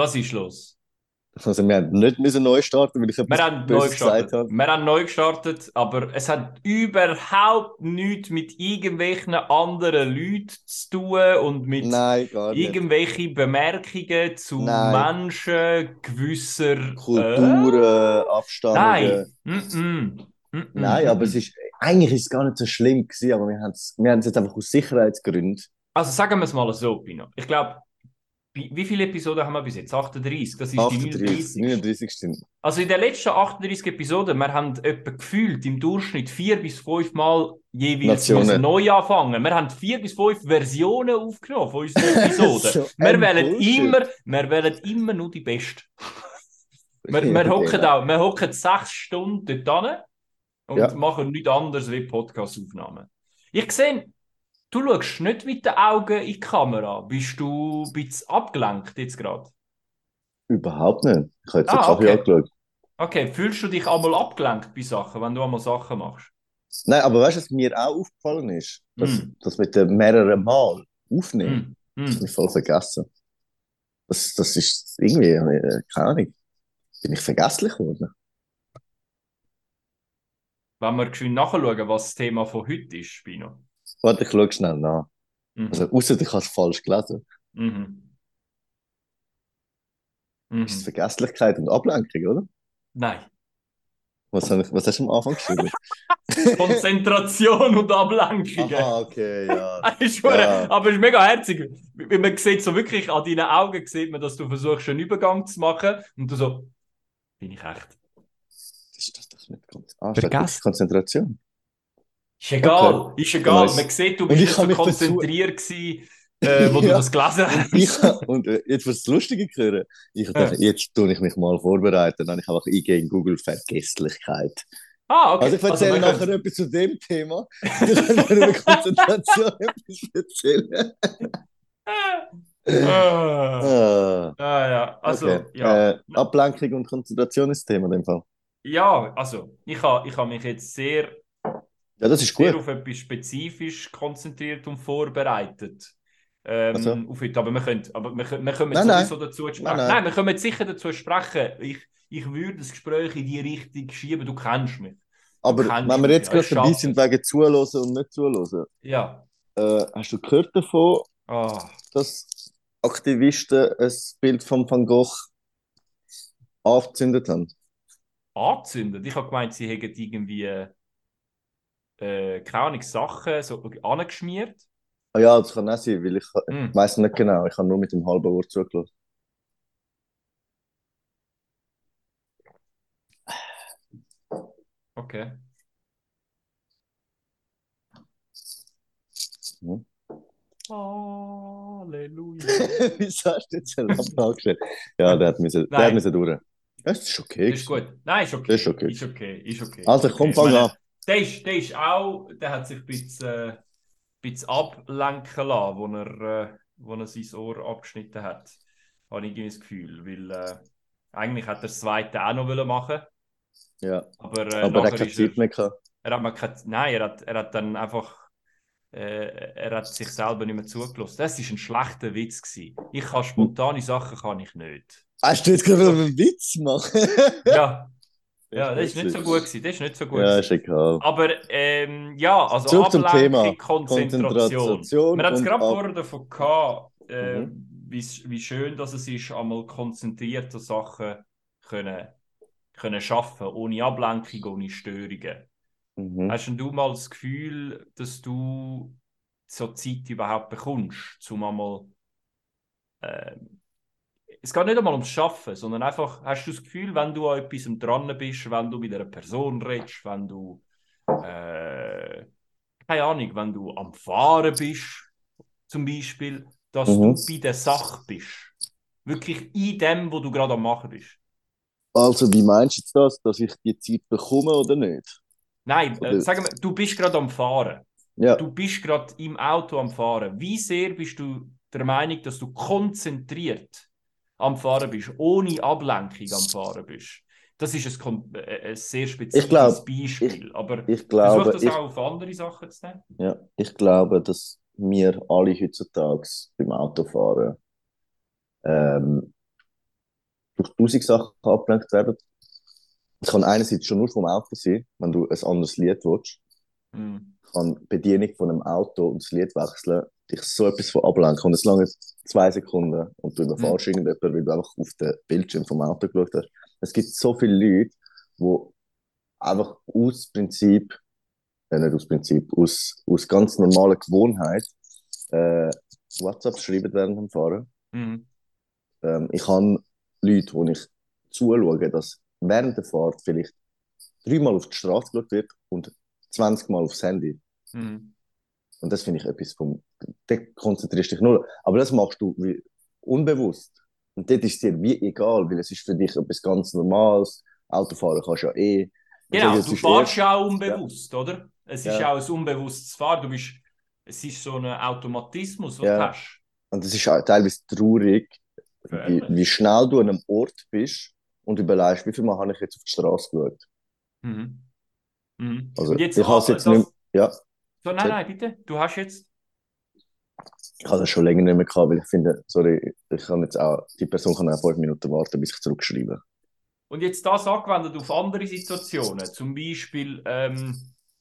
Was ist los? Also wir haben nicht müssen neu starten, weil ich Wir haben neu gestartet. Wir haben neu gestartet, aber es hat überhaupt nichts mit irgendwelchen anderen Leuten zu tun und mit Nein, irgendwelchen Bemerkungen zu Nein. Menschen gewisser Kulturen, Abstammungen. Nein. -mm. Mm -mm. Nein, aber es ist, eigentlich ist es gar nicht so schlimm gewesen, aber wir haben es wir haben es jetzt einfach aus Sicherheitsgründen. Also sagen wir es mal so, Pino. Ich glaube, wie viele Episoden haben wir bis jetzt? 38. Das ist die 38, 39. 39 stimmt. Also in den letzten 38 Episoden, wir haben etwa gefühlt im Durchschnitt vier bis fünf Mal jeweils neu anfangen. Wir haben vier bis fünf Versionen aufgenommen von unseren Episoden. So wir, wählen Bullshit. immer, wir wählen immer nur die Besten. Wir, wir hocken auch, wir hocken sechs Stunden dort und Ja. machen nichts anderes wie Podcast-Aufnahmen. Ich sehe, du schaust nicht mit den Augen in die Kamera. Bist du ein bisschen abgelenkt jetzt gerade? Überhaupt nicht. Ich habe jetzt Ah, okay. angeschaut. Okay, fühlst du dich einmal abgelenkt bei Sachen, wenn du einmal Sachen machst? Nein, aber weißt du, was mir auch aufgefallen ist? Das, Mm. das mit den mehreren Mal aufnehmen. Hm. Das habe ich voll vergessen. Das, das ist irgendwie, äh, keine Ahnung, bin ich vergesslich geworden. Wenn wir geschwind nachschauen, was das Thema von heute ist, Spino. Warte, ich schaue schnell nach. Mhm. Also, außer ich habe es falsch gelesen. Mhm. Ist es Mhm. Vergesslichkeit und Ablenkung, oder? Nein. Was, ich, was hast du am Anfang geschrieben? Konzentration und Ablenkungen. Aha, okay, ja. Das hure- Ja. Aber es ist mega herzig. Man sieht so wirklich an deinen Augen, sieht man, dass du versuchst, einen Übergang zu machen. Und du so, bin ich echt? Ist das doch nicht ganz. Ah, wirklich Konzentration. Ist egal, Okay. ist egal. Man sieht, du bist so konzentriert gewesen, äh, wo du Ja. das gelesen hast. Ich, und äh, jetzt was Lustige hören. Ich dachte, jetzt tue ich mich mal vorbereiten. Dann habe ich einfach eingehen in Google Vergesslichkeit. Ah, okay. Also ich erzähle wir nachher können- etwas zu dem Thema. Ich kann über Konzentration etwas erzählen. Ah, Ah, ah, ja, also, okay. ja. Äh, Ablenkung und Konzentration ist das Thema in dem Fall. Ja, also, ich habe ich ha mich jetzt sehr, Ja, das ist sehr gut. auf etwas spezifisch konzentriert und vorbereitet. Ähm, Also? auf heute. Aber wir können, aber wir, können- wir kommen Nein, nein. sowieso dazu sprechen. Nein, Nein, nein. wir können sicher dazu sprechen. Ich, ich würde das Gespräch in die Richtung schieben. Du kennst mich. Aber kannst wenn wir jetzt gerade dabei sind es. wegen Zuhören und nicht Zuhören, Ja. äh, hast du gehört davon, Ah, dass Aktivisten ein Bild von Van Gogh angezündet haben? angezündet. Ich habe gemeint, sie hätten irgendwie, äh, keine Ahnung, Sachen so angeschmiert. Ah ja, das kann auch sein, weil ich Hm. weiß nicht genau. Ich habe nur mit dem halben Ohr zugelassen. Okay. Hm. Halleluja. Wieso hast du jetzt einen Lappen angestellt? Ja, der hat müssen, der hat durch. Das ist okay. Ist gut. Nein, ist okay. Ist okay. Ist okay. Ist okay. Also komm, okay. fang Ich an. Der ist, der ist auch, der hat sich ein bisschen, äh, ein bisschen ablenken lassen, wo er, äh, wo er sein Ohr abgeschnitten hat. Habe ich irgendwie das Gefühl. Weil äh, eigentlich hat er das zweite auch noch machen Ja, aber, äh, aber er hat keine Zeit mehr gehabt. er hat mal keine, Nein, er hat, er hat dann einfach. Äh, er hat sich selber nicht mehr zugelassen. Das war ein schlechter Witz. Gewesen. Ich kann spontane Sachen kann ich nicht. Hast du jetzt gerade einen Witz machen? Ja, ja das ist nicht so gut. Gewesen. Das ist nicht so gut. Ja, ist egal. Aber ähm, ja, also Zurück zum Ablenkung, Thema. Konzentration. Konzentration Wir haben es gerade vorher davon gehabt, äh, Mhm. wie, wie schön dass es ist, einmal konzentrierte Sachen können, können schaffen, ohne Ablenkung, ohne Störungen. Mhm. Hast denn du mal das Gefühl, dass du so Zeit überhaupt bekommst, um einmal ähm, es geht nicht einmal ums Schaffen, sondern einfach, hast du das Gefühl, wenn du an etwas dran bist, wenn du mit einer Person redest, wenn du, äh, keine Ahnung, wenn du am Fahren bist, zum Beispiel, dass Mhm. du bei der Sache bist. Wirklich in dem, wo du gerade am Machen bist. Also, wie meinst du das, dass ich die Zeit bekomme oder nicht? Nein, äh, sagen wir, du bist gerade am Fahren. Ja, Du bist gerade im Auto am Fahren. Wie sehr bist du der Meinung, dass du konzentriert am Fahren bist, ohne Ablenkung am Fahren bist? Das ist ein, kon- äh, ein sehr spezifisches glaub, Beispiel. aber ich glaube, das ich, auch auf andere Sachen zu nehmen. ja, ich glaube, dass wir alle heutzutage beim Autofahren ähm, durch tausend Sachen abgelenkt werden. Es kann einerseits schon nur vom Auto sein, wenn du ein anderes Lied willst. Mhm. Kann die Bedienung von einem Auto und das Lied wechseln dich so etwas von ablenken. Und es lange zwei Sekunden und du überfährst mhm. irgendjemanden, weil du einfach auf den Bildschirm vom Auto geschaut hast. Es gibt so viele Leute, die einfach aus Prinzip, äh, nicht aus Prinzip, aus, aus ganz normaler Gewohnheit äh, WhatsApp schreiben während dem Fahren. Mhm. Ähm, ich habe Leute, wo ich zuschaue, dass während der Fahrt vielleicht dreimal auf die Straße geschaut wird und 20 Mal aufs Handy. Mhm. Und das finde ich etwas vom. Da konzentrierst dich nur. Aber das machst du wie unbewusst. Und dort ist es dir wie egal, weil es ist für dich etwas ganz Normales. Autofahren kannst du ja eh. Genau, du fährst ja auch unbewusst, ja. oder? Es ist ja. auch ein unbewusstes Fahren. Du bist, es ist so ein Automatismus, den ja. du hast. Und es ist auch teilweise traurig, wie, wie, schnell du an einem Ort bist und überlegst, wie viel Mal habe ich jetzt auf die Straße geschaut. Mhm. Mhm. Also, ich habe es jetzt das, nicht Ja. So, nein, nein, bitte. Du hast jetzt. Ich habe das schon länger nicht mehr gehabt, weil ich finde, sorry, ich kann jetzt auch, die Person kann auch fünf Minuten warten, bis ich zurückschreibe. Und jetzt das angewendet auf andere Situationen, zum Beispiel ähm,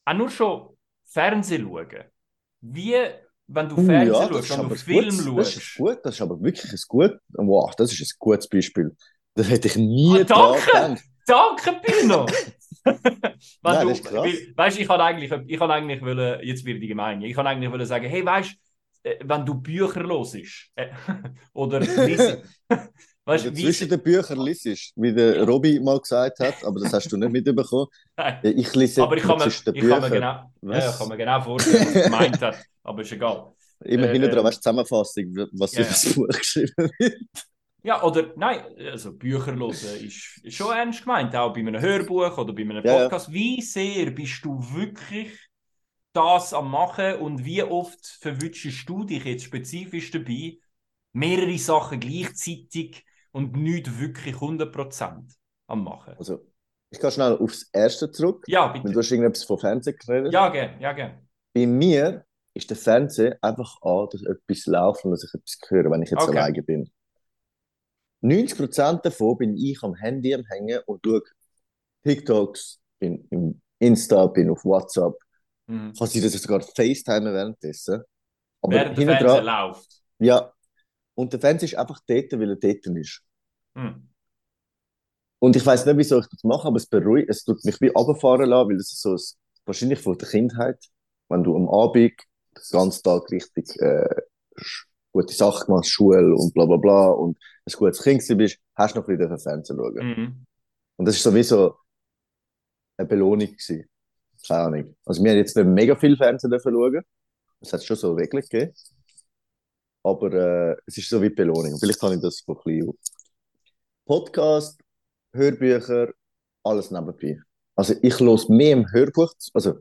auch nur schon Fernsehen schauen. Wie, wenn du uh, Fernsehen ja, schaust, wenn du Film gut, schaust. Das ist gut, das ist aber wirklich ein gut, wow, das ist ein gutes Beispiel. Das hätte ich nie ah, danke, danke, Pino. Nein, du, das ist krass. Weißt, ich kann eigentlich, ich kann eigentlich wollen, jetzt wird die gemein, ich kann eigentlich wollen sagen, hey, weißt, äh, wenn du Bücher los äh, oder liest, weißt, also zwischen den Büchern liest, wie der ja. Robby mal gesagt hat, aber das hast du nicht mitbekommen. Ich lese aber ich kann, mir, ich, kann mir genau, ja, kann mir genau vorstellen, was er gemeint hat, aber ist egal. Immer äh, dran, weißt du, Zusammenfassung, was ja, über das Buch geschrieben wird. Ja, oder nein, also Bücher hören ist schon ernst gemeint, auch bei einem Hörbuch oder bei einem Podcast. Ja, ja. Wie sehr bist du wirklich das am Machen und wie oft verwünschst du dich jetzt spezifisch dabei, mehrere Sachen gleichzeitig und nicht wirklich 100% am Machen? Also, ich gehe schnell aufs Erste zurück. Ja, bitte. Wenn du hast irgendetwas von Fernsehen geredet. Ja, gerne, ja, gerne. Bei mir ist der Fernseher einfach an, dass etwas läuft und dass ich etwas höre, wenn ich jetzt okay. alleine bin. 90% davon bin ich am Handy am Hängen und schaue TikToks, bin im Insta, bin auf WhatsApp. Mhm. Kann sein, dass ich sogar FaceTime währenddessen. Aber Während der Fernseher läuft. Ja. Und der Fernseher ist einfach dort, weil er dort ist. Mhm. Und ich weiß nicht, wieso ich das mache, aber es beruhigt, es tut mich wie runterfahren lassen, weil das ist so ein, wahrscheinlich von der Kindheit, wenn du am Abend den ganzen Tag richtig äh, gute Sachen gemacht, Schule und bla bla bla und ein gutes Kind bist, hast du noch wieder Fernsehen schauen. Mhm. Und das ist sowieso eine Belohnung gewesen. Keine Ahnung. Also wir haben jetzt nicht mega viel Fernsehen dürfen schauen. Es hat schon so Regeln gegeben. Aber äh, es ist so wie Belohnung. Vielleicht kann ich das ein bisschen Podcast, Hörbücher, alles nebenbei. Also ich los mehr im Hörbuch, also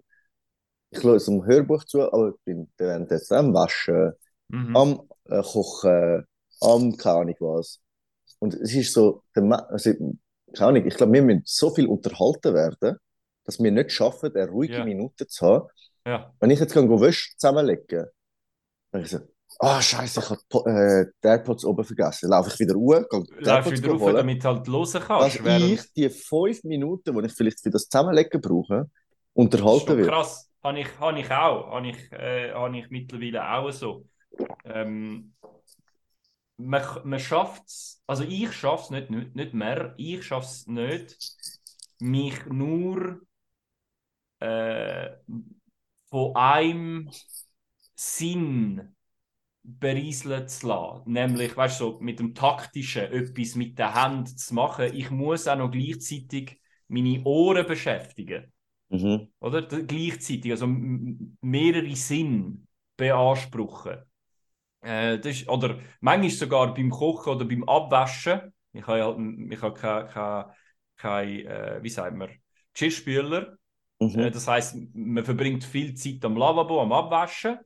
ich höre im Hörbuch zu, aber ich bin währenddessen am Waschen, mhm. am äh, kochen, am keine Ahnung was. Und es ist so, also, keine Ahnung, ich glaube, wir müssen so viel unterhalten werden, dass wir nicht schaffen, eine ruhige yeah. Minute zu haben. Ja. Wenn ich jetzt kann Wäsche zusammenlegen dann ich so, ah, oh, Scheiße, ich habe äh, die AirPods oben vergessen. Laufe ich wieder ruhe, gehe die AirPods wieder rauf, damit halt hören kannst. Dass ich die fünf Minuten, die ich vielleicht für das Zusammenlegen brauche, unterhalten wird. Krass, habe ich, hab ich auch. Habe ich, äh, hab ich mittlerweile auch so. Ähm, man, man schafft es, also ich schaffe es nicht, nicht, nicht mehr, ich schaffe es nicht, mich nur äh, von einem Sinn berieseln zu lassen. Nämlich, weißt du, so mit dem Taktischen etwas mit der Hand zu machen. Ich muss auch noch gleichzeitig meine Ohren beschäftigen. Mhm. Oder? Gleichzeitig, also mehrere Sinn beanspruchen. Äh, das ist, oder manchmal sogar beim Kochen oder beim Abwaschen. Ich habe halt, ich habe kein, kein, kein äh, wie sagt man, Geschirrspüler. Mhm. Äh, das heißt, man verbringt viel Zeit am Lavabo, am Abwaschen.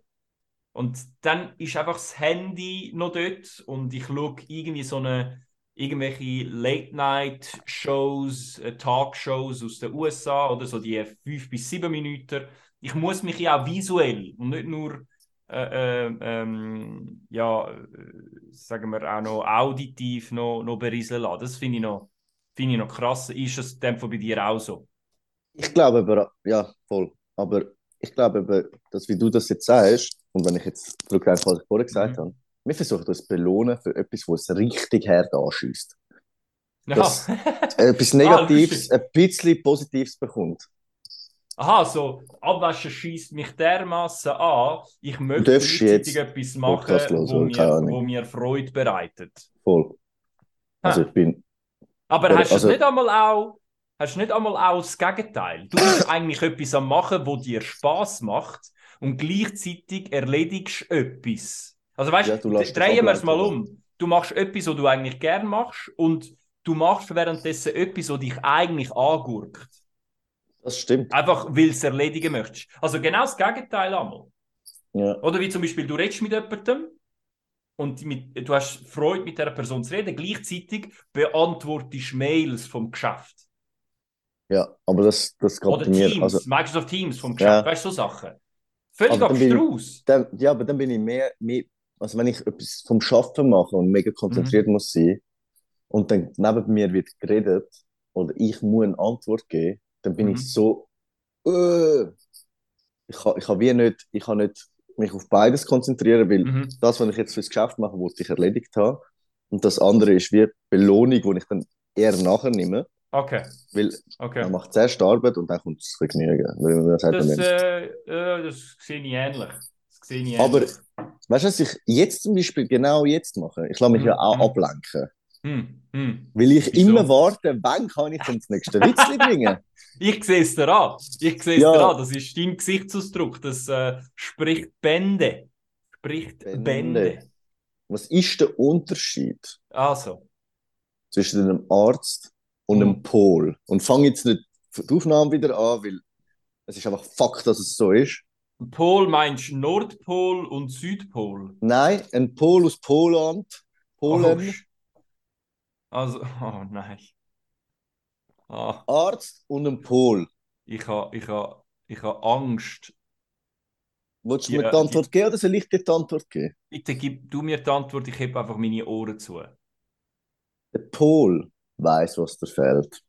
Und dann ist einfach das Handy noch dort und ich schaue irgendwie so eine irgendwelche Late-Night-Shows, äh, Talkshows aus den USA oder so die fünf bis sieben Minuten. Ich muss mich ja auch visuell und nicht nur äh, äh, ähm, ja, äh, sagen wir auch noch auditiv noch, noch berieseln lassen. Das finde ich, noch, find ich noch krass. Ist das dem bei dir auch so? Ich glaube aber, ja, voll. Aber ich glaube aber, dass wie du das jetzt sagst, und wenn ich jetzt zurückgreife, was ich vorher gesagt Mhm. habe, wir versuchen zu belohnen für etwas, was es richtig hart anschießt. Ja. Das- Etwas Ah, Negatives, lustig. ein bisschen Positives bekommt. Aha, so, Abwaschen schießt mich dermaßen an, ich möchte gleichzeitig etwas machen, wo mir, wo mir Freude bereitet. Voll. Also Ha. ich bin, Aber Oder- hast du also- nicht einmal auch, hast du nicht einmal auch das Gegenteil? Du bist eigentlich etwas am machen, wo dir Spaß macht und gleichzeitig erledigst etwas. Also weißt Ja, du drehen wir es mal um. Du machst etwas, was du eigentlich gern machst und du machst währenddessen etwas, was dich eigentlich angurkt. Das stimmt. Einfach, weil du es erledigen möchtest. Also genau das Gegenteil einmal. Ja. Oder wie zum Beispiel, du redest mit jemandem und mit, du hast Freude, mit dieser Person zu reden, gleichzeitig beantwortest du Mails vom Geschäft. ja, aber das, das geht Oder mir. Teams, Also, Microsoft Teams vom Geschäft, Ja. weißt du, so Sachen. Völlig abstrus. dann, ja, aber dann bin ich mehr, mehr, also wenn ich etwas vom Schaffen mache und mega konzentriert Mhm. muss sein und dann neben mir wird geredet oder ich muss eine Antwort geben, dann bin Mhm. ich so, äh, ich kann, ich kann wie nicht, ich kann nicht mich auf beides konzentrieren, weil Mhm. das, was ich jetzt fürs Geschäft mache, wollte ich erledigt haben. Und das andere ist wie Belohnung, die ich dann eher nachher nehme, Okay, weil okay. man macht zuerst Arbeit und dann kommt das Vergnügen. Sagt, Das, man- äh, äh, das sehe ich ähnlich. Das sehe ich Aber ähnlich. weißt du, was ich jetzt zum Beispiel genau jetzt mache? Ich lasse mich Mhm, ja auch mhm. ablenken. Hm, hm. Weil ich Wieso? immer warte, wann kann ich das nächste Witzli bringen? Ich sehe es dir an. Ich sehe es Ja. dir an. Das ist dein Gesichtsausdruck. Das äh, spricht Bände. Spricht Bände. Bände. Was ist der Unterschied Also, zwischen einem Arzt und Mhm. einem Pol? Und fange jetzt nicht die Aufnahme wieder an, weil es ist einfach Fakt, dass es so ist. Pol meinst Nordpol und Südpol? Nein, ein Pol aus Poland, Polen, Oh, also, oh nein. Ah, Arzt und ein Pol. ich habe ich ha, ich ha Angst. Willst du Ja, mir die Antwort geben oder soll ich dir die Antwort geben? Bitte gib du mir die Antwort, ich heb einfach meine Ohren zu. Der Pol weiß, was dir fehlt.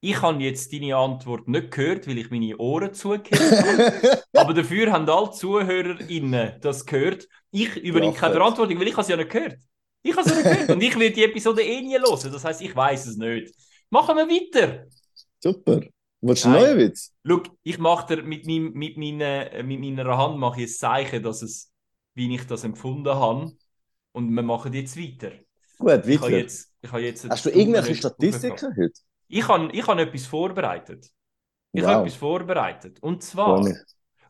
Ich habe jetzt deine Antwort nicht gehört, weil ich meine Ohren zugehört habe. Aber dafür haben alle ZuhörerInnen das gehört. Ich übernehme keine. Verantwortung, weil ich habe es ja nicht gehört. Ich habe es ja nicht gehört. Und ich will die Episode eh nie hören. Das heisst, ich weiß es nicht. Machen wir weiter. Super. Willst du einen neuen Witz? Schau, ich mache dir mit, meinem, mit, meiner, äh, mit meiner Hand mache ich ein Zeichen, dass es, wie ich das empfunden habe. Und wir machen jetzt weiter. Gut, Ich habe weiter. jetzt, ich habe jetzt Hast du irgendwelche Statistiken heute? Ich habe, ich habe etwas vorbereitet. Ich Wow. habe etwas vorbereitet. Und zwar,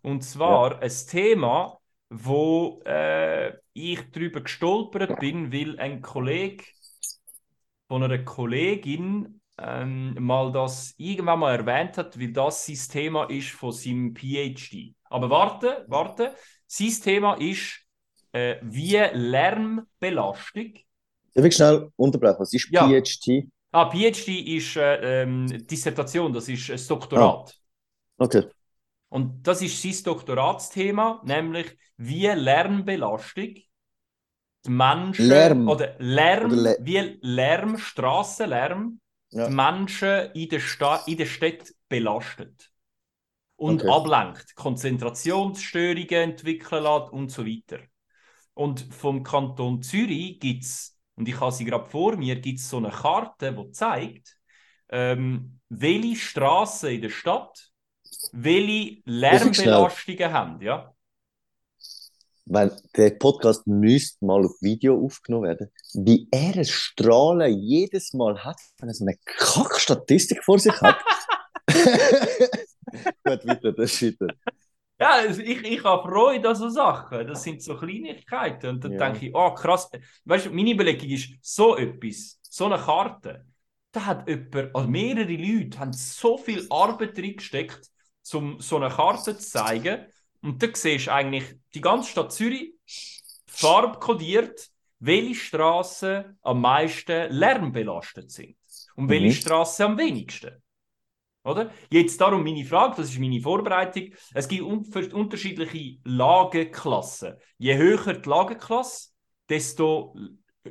und zwar ein Thema, wo äh, ich darüber gestolpert bin, weil ein Kollege von einer Kollegin ähm, mal das irgendwann mal erwähnt hat, weil das sein Thema ist von seinem PhD. Aber warte, warte, sein Thema ist, äh, wie Lärmbelastung Darf ich schnell unterbrechen? Was ist Ja. PhD? Ah, PhD ist äh, ähm, Dissertation, das ist ein Doktorat. Okay. Und das ist sein Doktoratsthema, nämlich wie Lärmbelastung die Menschen Lärm. oder Lärm, Oder wie Lärm, Strassenlärm Ja. die Menschen in der, Sta in der Stadt belastet und Okay. ablenkt, Konzentrationsstörungen entwickeln lässt und so weiter. Und vom Kanton Zürich gibt es, und ich habe sie gerade vor mir, gibt es so eine Karte, die zeigt, ähm, welche Straßen in der Stadt welche? Lärmbelastungen haben. Ja? Wenn der Podcast müsste mal auf Video aufgenommen werden, wie er es strahlen jedes Mal hat, wenn er so eine Kackstatistik vor sich hat. Gut, weiter, das ist weiter. Ja, also ich, ich habe Freude an so Sachen. Das sind so Kleinigkeiten. Und dann Ja. denke ich, oh krass. Weißt du, meine Überlegung ist, so etwas, so eine Karte, da hat jemand, also mehrere Leute haben so viel Arbeit reingesteckt, um so eine Karte zu zeigen. Und da siehst du eigentlich die ganze Stadt Zürich farbkodiert, welche Straßen am meisten lärmbelastet sind und welche Mhm. Straßen am wenigsten. Oder? Jetzt darum meine Frage, das ist meine Vorbereitung. Es gibt un unterschiedliche Lageklassen. Je höher die Lageklasse, desto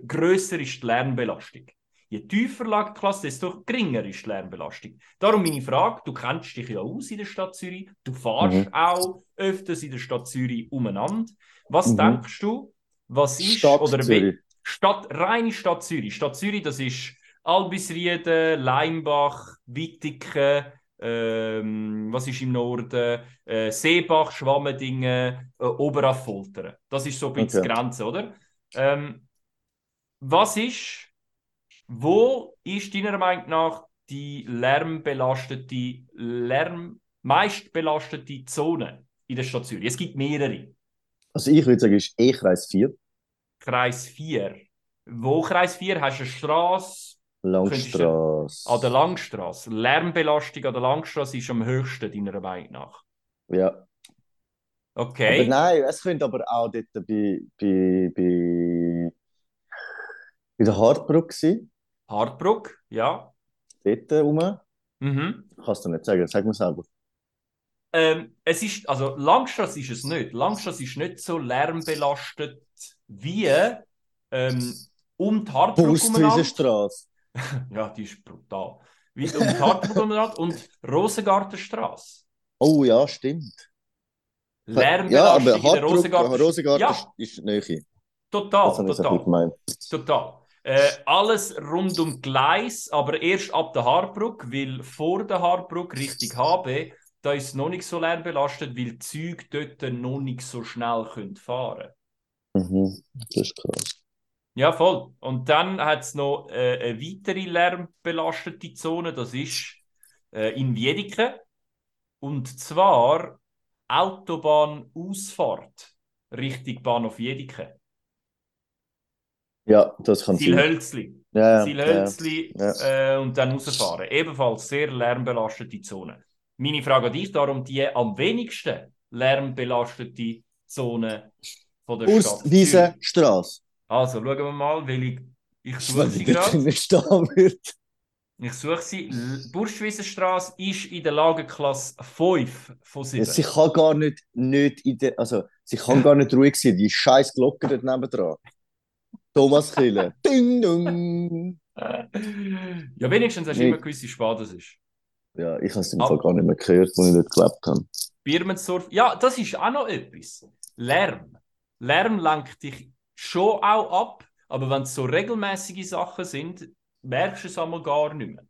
größer ist die Lärmbelastung. Je tiefer Lageklasse, desto geringer ist die Lärmbelastung. Darum meine Frage, du kennst dich ja aus in der Stadt Zürich, du fahrst mhm. auch öfters in der Stadt Zürich umeinander. Was mhm. denkst du, was ist, Stadt oder Zürich. Stadt, reine Stadt Zürich. Stadt Zürich, das ist Albisrieden, Leimbach, Wittigen, ähm, was ist im Norden, äh, Seebach, Schwammendingen, äh, Oberaffoltern. Das ist so ein bisschen okay. die Grenze, oder? Ähm, was ist, wo ist deiner Meinung nach die lärmbelastete, lärm, meistbelastete Zone in der Stadt Zürich? Es gibt mehrere. Also ich würde sagen, ist eh Kreis 4. Kreis 4. Wo Kreis 4 hast du eine Straße? Langstrasse. An der Langstrasse. Lärmbelastung an der Langstrasse ist am höchsten, deiner Meinung nach. Ja. Okay. Aber nein, es könnte aber auch dort bei, bei, bei, bei der Hartbrücke sein. Hartbrücke, ja. Dort rum. Mhm. Kannst du nicht sagen, sag mir selber. Ähm, es ist, also Langstrasse ist es nicht. Langstrasse ist nicht so lärmbelastet wie ähm, um die Brustwiesenstraße. ja, die ist brutal. Wie um die Hartbrücke und Rosengartenstraße. Oh ja, stimmt. Lärmbelastung ja, aber in der Rosengarten. Rosengarten Ja. ist Nähe. Total, total. Total. Äh, alles rund um Gleis, aber erst ab der Haarbrücke, weil vor der Haarbrücke Richtung HB, da ist es noch nicht so lärmbelastet, weil die Züge dort noch nicht so schnell können fahren Mhm. Das ist krass. Ja, voll. Und dann hat es noch äh, eine weitere lärmbelastete Zone, das ist äh, in Wiedeke. Und zwar Autobahnausfahrt Richtung Bahnhof Wiedeke. Ja, das kann sein. Zielhölzli. Ja, Zielhölzli ja, äh, und dann rausfahren. Ebenfalls sehr lärmbelastete Zone. Meine Frage an dich darum, die am wenigsten lärmbelastete Zone von der Stadt. Urstwiese Zürich. Straße. Also, schauen wir mal, weil ich, ich suche sie gerade. Ich suche sie. Burschwiesenstraße ist in der Lageklasse 5 von 7. Ja, sie kann gar nicht, nicht in der, also sie kann gar nicht ruhig sein, die scheiß Glocke dort nebendran. Thomas Kille. Ding dong. ja, wenigstens hast du Nee. immer gewusst, wie spät es ist. Ja, ich habe es im. Fall gar nicht mehr gehört, als ich dort gelebt habe. Birmensdorf. Ja, das ist auch noch etwas. Lärm. Lärm lenkt dich schon auch ab, aber wenn es so regelmäßige Sachen sind, merkst du es einmal gar nicht mehr.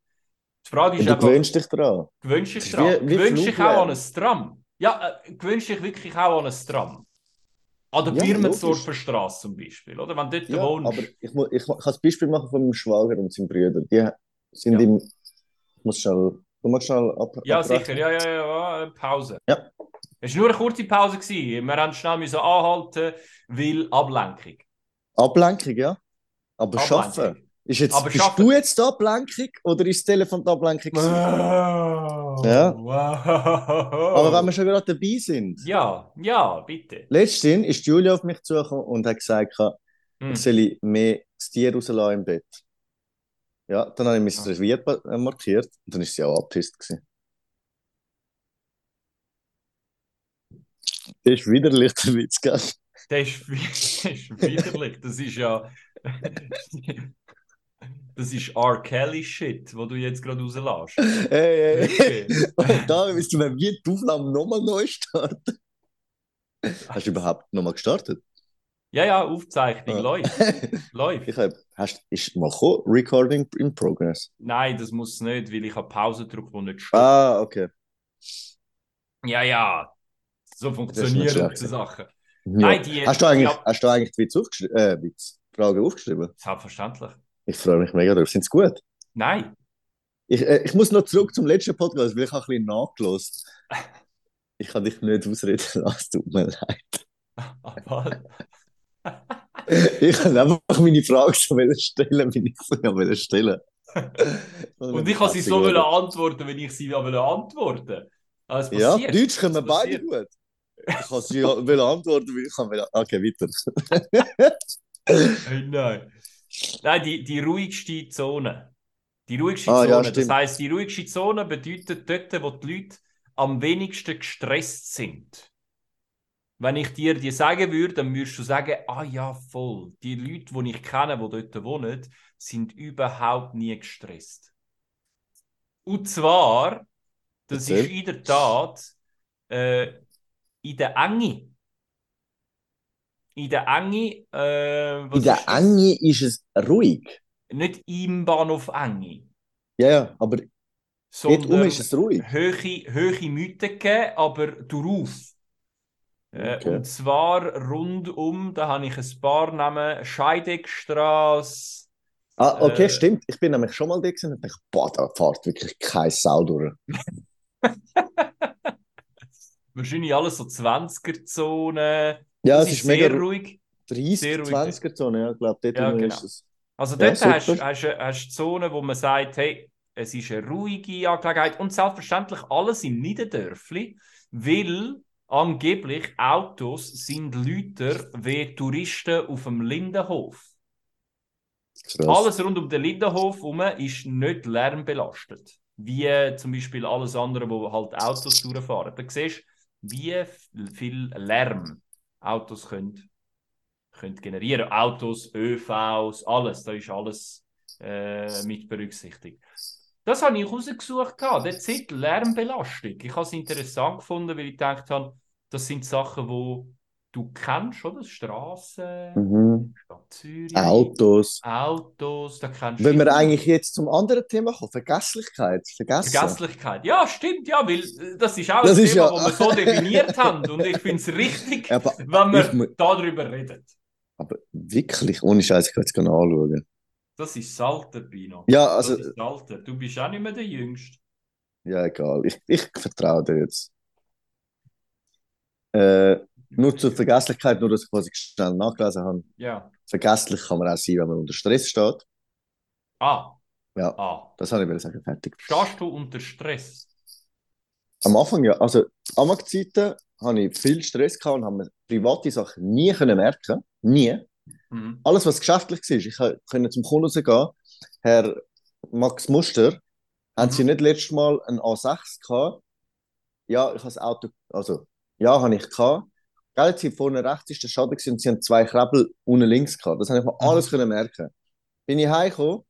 Die Frage ist du einfach, gewöhnst dich daran. gewöhnst dich Das ist dran? wie- wie gewöhnst dich Fluglärm. auch an ein Tram? Ja, äh, gewöhnst dich wirklich auch an ein Tram? An der Ja, Birmensdorfer Straße zum Beispiel, oder? Wenn dort Ja, wohnst. aber ich, mu- ich, kann das Beispiel machen von meinem Schwager und seinem Bruder. Die sind Ja. im. Ich muss schnell. Du musst schnell ab. Ja, abbrechen. sicher, ja, ja, ja, ja, Pause. Ja. Es war nur eine kurze Pause. Gewesen. Wir haben schnell müssen anhalten, weil Ablenkung. Ablenkung, ja. Aber Ablenkung. schaffen. Ist jetzt, Aber bist schaffen. du jetzt die Ablenkung oder ist das Telefon die Ablenkung? gewesen? Wow. Ja. Wow. Aber wenn wir schon gerade dabei sind. Ja, ja, bitte. Letztens ist Julia auf mich zugekommen und hat gesagt, Hm. ich soll mehr das Tier rauslassen im Bett. Ja, dann habe ich mein Ah. Äh, markiert und dann ist sie auch abgepisst. gewesen. Das ist widerlich, der Witz, gell? Das ist, das ist widerlich. Das ist ja. Das ist R. Kelly-Shit, wo du jetzt gerade rauslässt. Hey, hey. Und da du mir wie die Aufnahme nochmal neu starten. Hast du überhaupt nochmal gestartet? Ja, ja, Aufzeichnung Ja. läuft. läuft. Ich hab, hast, ist mal gekommen, Recording in Progress. Nein, das muss nicht, weil ich habe Pause gedrückt, wo nicht steht. Ah, okay. Ja, ja. So funktionieren diese Sachen. Ja. Nein, die- hast, du eigentlich, ja. hast du eigentlich die Witz aufgeschrieben? Äh, Witz, Fragen aufgeschrieben? Selbstverständlich. Ich freue mich mega drauf. Sind sie gut? Nein. Ich, äh, ich muss noch zurück zum letzten Podcast, weil ich habe ein bisschen nachgelost. Ich kann dich nicht ausreden lassen, tut mir leid. Aber, Ich kann einfach meine Frage so stellen, sie wollte stellen. und ich kann sie so wollen antworten, wenn ich sie antworten. Also, Ja. Deutsch können wir beide gut. Ich kann sie antworten, wie ich kann. Okay, weiter. Nein. Nein, die, die ruhigste Zone. Die ruhigste Ah, Zone. ja, das heißt, die ruhigste Zone bedeutet dort, wo die Leute am wenigsten gestresst sind. Wenn ich dir die sagen würde, dann würdest du sagen, ah ja, voll. Die Leute, die ich kenne, die dort wohnen, sind überhaupt nie gestresst. Und zwar, das Erzähl. ist in der Tat äh, in der Enge. In der Enge, äh, In der ist? Enge ist es ruhig. Nicht im Bahnhof Enge, Ja, ja, aber dort oben ist es ruhig. höhere, höhere Miete gegeben, aber darauf. Äh, Okay. Und zwar rund um, da habe ich ein paar Namen, Scheideckstraße. Ah, okay, Äh, stimmt. Ich bin nämlich schon mal da gewesen und dachte, boah, da fährt wirklich kein Sau durch. Wahrscheinlich alles so 20er-Zone. Ja, Das es ist ist mega ruhig. 30, sehr ruhig. 20er Zone, ja, ich glaube, dort Ja, genau. ist es. Also Ja, dort hast super. hast du hast Zonen, wo man sagt, hey, es ist eine ruhige Angelegenheit und selbstverständlich alles im Niederdörfli, weil angeblich Autos sind lauter wie Touristen auf dem Lindenhof. Krass. Alles rund um den Lindenhof herum ist nicht lärmbelastet. Wie zum Beispiel alles andere, wo halt Autos durchfahren. Da siehst du, wie viel Lärm Autos können, können generieren. Autos, ÖVs, alles. Da ist alles äh, mit berücksichtigt. Das habe ich rausgesucht. Dort sieht Lärmbelastung. Ich habe es interessant gefunden, weil ich gedacht habe, das sind Sachen, wo du kennst, oder? Straßen, Mhm. Stadt Zürich. Autos. Autos, da kannst Wenn wir eigentlich jetzt zum anderen Thema kommen, Vergesslichkeit. Vergessen. Vergesslichkeit. Ja, stimmt, ja, weil äh, das ist auch Das ein ist Thema, ja- das wir so definiert haben. Und ich finde es richtig, Aber, wenn wir darüber reden. aber wirklich, ohne Scheiß, ich kann jetzt gerne anschauen. Das ist das Alter, Pino. Ja, also, das ist das Alter. Du bist auch nicht mehr der Jüngste. ja, egal. Ich, ich vertraue dir jetzt. Äh, nur zur Vergesslichkeit, nur dass ich quasi schnell nachgelesen habe. Ja. Vergesslich kann man auch sein, wenn man unter Stress steht. Ah, Ja, ah. das habe ich wollte sagen, fertig. Stehst du unter Stress? Am Anfang ja, also am Zeiten hatte ich viel Stress gehabt und habe mir private Sachen nie können merken. Nie. Mhm. Alles, was geschäftlich war, ich konnte zum Kunden rausgehen. Herr Max Muster, haben Mhm. Sie nicht letztes Mal ein A6 gehabt? Ja, ich habe das Auto, also, ja, habe ich gehabt. Gell, sie vorne rechts ist der Schaden und sie haben zwei Krebel unten links gehabt. Das habe ich mir Mhm. alles können merken. Bin ich heimgekommen,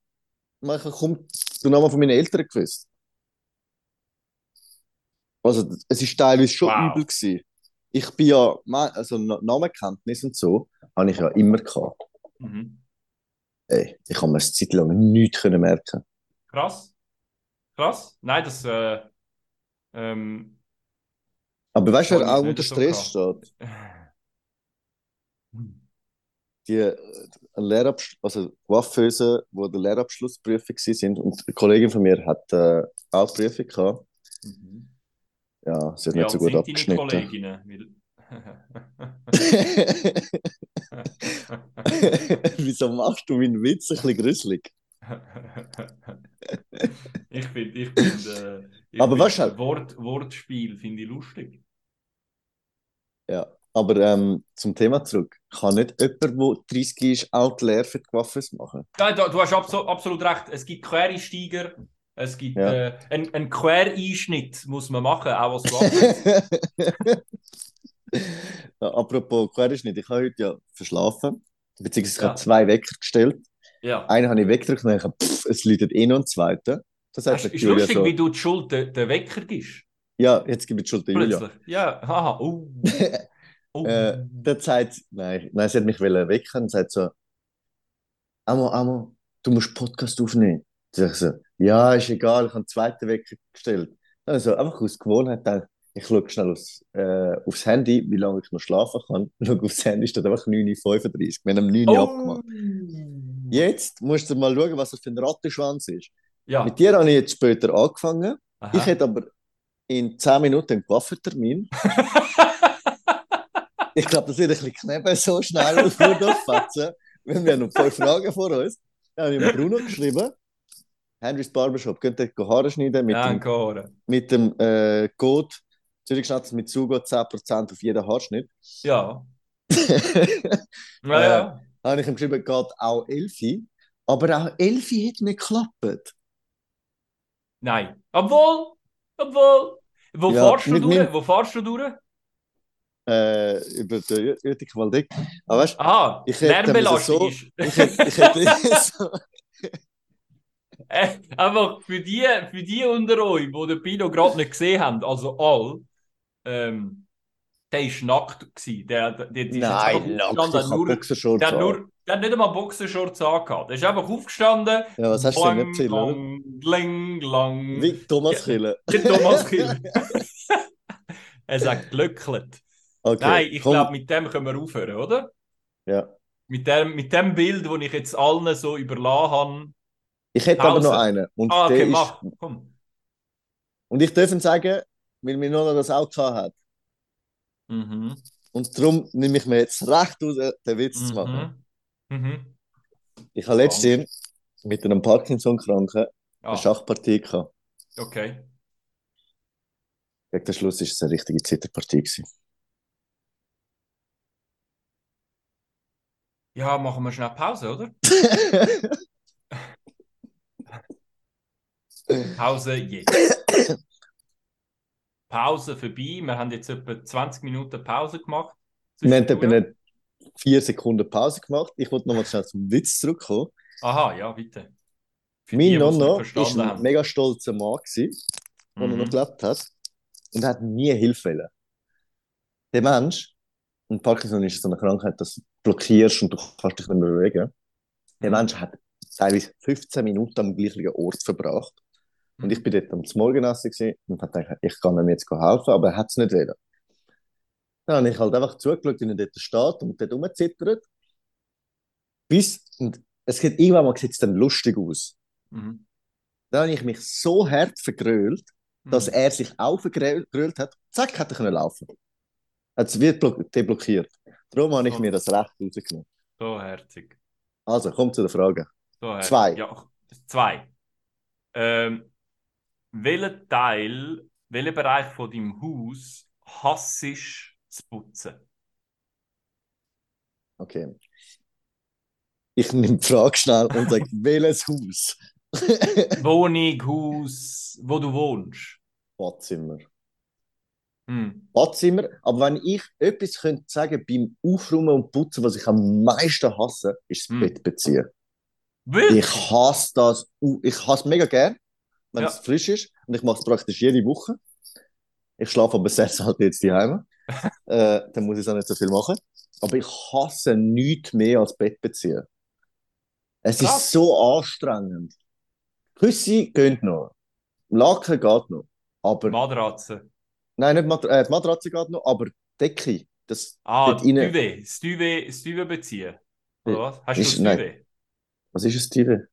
habe kaum den Namen von meinen Eltern gewusst. Also, es ist teilweise schon Wow. übel gewesen. Ich bin ja, also Na- Namenkenntnis und so, habe ich ja immer gehabt. Mhm. Ey, ich habe mir eine Zeit lang nichts können merken. Krass. Krass. Nein, das. Äh, ähm, Aber weißt du, wer auch unter so Stress steht? Die äh, Lehrabschluss, also Coiffeuse, die der Lehrabschlussprüfung sind und eine Kollegin von mir hat äh, auch Prüfung gehabt. Mhm. Ja, sie hat Wie nicht so gut sind deine abgeschnitten. Kolleginnen? Wieso machst du meinen Witz ein bisschen gruselig? ich finde, ich find, äh, ich Aber find weißt du- Wort, Wortspiel finde ich lustig. Ja, aber ähm, zum Thema zurück. Kann nicht jemand, der 30 ist, auch die Lehre für die Coiffeuse machen? Ja, du, du hast abso absolut recht. Es gibt Quereinsteiger, es gibt Ja. äh, einen, einen Quereinschnitt, muss man machen, auch als Waffe. Ja, Apropos Querschnitt, ich habe heute ja verschlafen, beziehungsweise ich Ja. habe zwei Wecker gestellt. ja. Einen habe ich weggedrückt und dann habe ich, pff, es läutet eh noch einen zweiten. Das Es heißt, ist lustig, so, wie du die Schuld den, den Wecker gibst. Ja, jetzt gebe ich die Schuld der Julia. Ja, haha. Oh. Oh. Äh, dann sagt, nein, nein, sie hat mich wecken und sagt so, Amo, Amo, du musst Podcast aufnehmen. Dann sag ich so, ja, ist egal, ich habe einen zweiten Wecker gestellt. Dann so, einfach aus Gewohnheit, dann, ich schaue schnell aufs, äh, aufs Handy, wie lange ich noch schlafen kann. Schau aufs Handy, steht einfach 9.35 Uhr. Wir haben um 9 Uhr abgemacht. oh. Jetzt musst du mal schauen, was das für ein Rattenschwanz ist. Ja. Mit dir habe ich jetzt später angefangen. Aha. Ich hätte aber in 10 Minuten einen Coiffetermin. Ich glaube, das wird ein bisschen knappen, so schnell auf durchfetzen. weil wir haben noch zwei Fragen vor uns. Dann habe ich dem Bruno geschrieben. Henrys Barbershop, könnt ihr Haare schneiden mit dem, Ancora. mit dem äh, Code Zürich Schnatz mit Zugo 10% auf jeden Haarschnitt. Ja. Äh, Ja, ja. habe ich ihm geschrieben, geht auch 11. Aber auch 11 hat nicht geklappt. Nein. Obwohl, obwohl. Wo Ja, fahrst du durch? meinem- Wo fahrst du durch? Äh, über den Uetik Waldeck. Aber weißt Aha, Ich hätte Lärmbelastung so- ist. ich hätte, ich hätte so, Äh, einfach für die, für die unter euch, die den Pino gerade nicht gesehen haben, also all, ähm, der war nackt. Gewesen. Der, der, der, der Nein, nackt, ich habe nur, Boxershorts der, hat nur, der hat nicht einmal Boxershorts angehabt. Der ist einfach aufgestanden. Ja, was hast du denn oder? lang, Gling, lang. Wie Thomas Kille. Der Thomas Kiel. er sagt glöcklet. Okay, Nein, ich glaube, mit dem können wir aufhören, oder? Ja. Mit dem, mit dem Bild, das ich jetzt allen so überlassen habe. Ich hätte aber noch einen. Und, Ah, okay, der ist, mach. Komm. und ich darf sagen, weil mir noch das auch gehabt hat. Mhm. Und darum nehme ich mir jetzt recht raus, den Witz zu machen. Mhm. Mhm. Ich habe letztens mit einem Parkinson-Kranken Ah, eine Schachpartie gehabt. okay. Gegen den Schluss war es eine richtige Zitterpartie. gewesen. Ja, machen wir schnell Pause, oder? Pause jetzt. Pause vorbei. Wir haben jetzt etwa 20 Minuten Pause gemacht. Wir haben etwa eine vier Sekunden Pause gemacht. Ich wollte nochmal schnell zum Witz zurückkommen. Aha, ja, bitte. Für Mein die, Nonno war ein mega stolzer Mann, gewesen, als er Mhm. noch gelebt hat. Und er hat nie Hilfe wollen. Der Mensch, und Parkinson ist so eine Krankheit, dass du blockierst und du kannst dich nicht mehr bewegen. Der Mhm. Mensch hat teilweise 15 Minuten am gleichen Ort verbracht. Und ich bin dort am Morgenessen und habe gedacht, ich kann ihm jetzt helfen, aber er hat es nicht wollen. Dann habe ich halt einfach zugeschaut, wie er dort steht und dort rumzittert. Bis, und es geht irgendwann mal sieht's dann lustig aus. Mhm. Dann habe ich mich so hart vergrölt, dass Mhm. er sich auch vergrölt hat. Zack, hat er können laufen. Es wird blo- deblockiert. Darum habe ich Oh. mir das Recht rausgenommen. So herzig. Also, kommt zu der Frage. So herzig. Zwei. Ja, zwei. Ähm, welchen Teil, welchen Bereich von deinem Haus hassisch zu putzen? Okay. Ich nehme die Frage schnell und sage, welches Haus? Wohnung, Haus, wo du wohnst. Badzimmer. Hm. Badzimmer. Aber wenn ich etwas könnte sagen beim Aufräumen und Putzen, was ich am meisten hasse, ist das Hm. Bett beziehen. Wirklich? Ich hasse das. Ich hasse mega gern, wenn Ja. es frisch ist. Und ich mache es praktisch jede Woche. Ich schlafe aber sehr selten jetzt daheim. äh, dann muss ich auch nicht so viel machen. Aber ich hasse nichts mehr als Bett beziehen. Es Krass. ist so anstrengend. Küsse gehen noch. Laken geht noch. Aber, Matratze. nein, nicht Mat äh, die Matratze geht noch, aber die Decke, das, Ah, Duvet. Das Duvet, Duvet beziehen. Oder was? Hast du Ist- nein. Duvet? was ist es, Steve?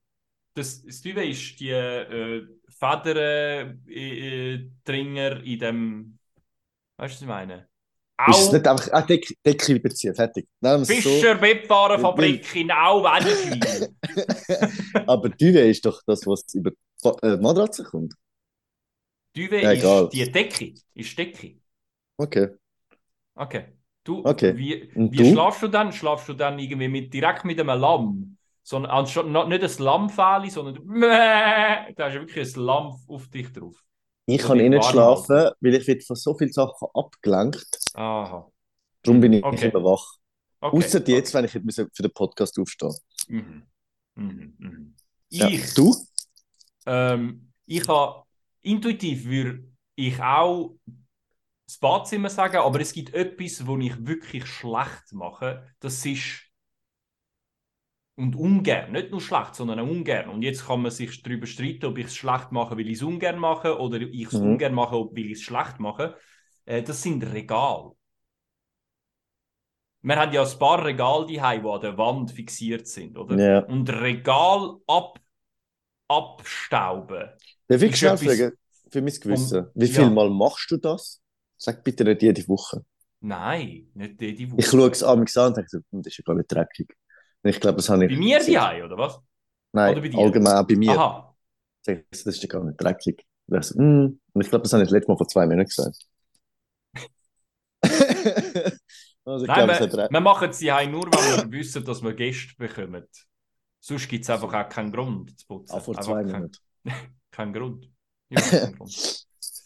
Das, das Duvet ist die äh, Federn-Dringer in dem. Weißt du, was ich meine? Ist Au! nicht einfach, ah, Decke, Decke beziehen, fertig. Ist so. Fischer Bettwarenfabrik in Au-Wendenschwil. Aber Duvet ist doch das, was über äh, Matratze kommt. Duvet egal. ist die Decke. Ist Decke. Okay. Okay. Du, Okay. Wie, wie du? schlafst du dann? Schlafst du dann irgendwie mit, direkt mit einem Lamm? Sondern anstatt noch nicht ein Lammfähli, sondern du- da hast du wirklich ein Lamm auf dich drauf. Ich kann eh nicht schlafen, weil ich werde von so vielen Sachen abgelenkt. Aha. Darum bin ich Okay. immer wach. Okay. Außer jetzt, wenn ich jetzt für den Podcast aufstehen Mhm. Mhm. Mhm. Ja. Ich, Du? ähm, ich habe intuitiv würde ich auch das Badzimmer sagen, aber es gibt etwas, wo ich wirklich schlecht mache. Das ist und ungern, nicht nur schlecht, sondern auch ungern. Und jetzt kann man sich darüber streiten, ob ich es schlecht mache, weil ich es ungern mache, oder ich es Mhm. ungern mache, weil ich es schlecht mache. Äh, das sind Regale. Wir haben ja ein paar Regale die die an der Wand fixiert sind, oder? Ja. Und Regal ab, abstauben. Darf ich schnell fragen, für mein Gewissen, vom- wie viel ja. Mal machst du das? Sag bitte nicht jede Woche. Nein, nicht jede Woche. Ich schaue es an und denke, hm, das ist ja gar nicht dreckig. Ich glaube, das habe ich... Bei mir die oder was? Nein, oder bei allgemein bei mir. Aha. Das ist ja gar nicht dreckig. Hm. Und ich glaube, das habe ich das letzte Mal vor zwei Minuten gesagt. also Nein, hat wir, wir machen sie heim nur, weil wir wissen, dass wir Gäste bekommen. Sonst gibt es einfach auch keinen Grund zu putzen. Auch vor Einfach zwei kein, Minuten. keinen Grund.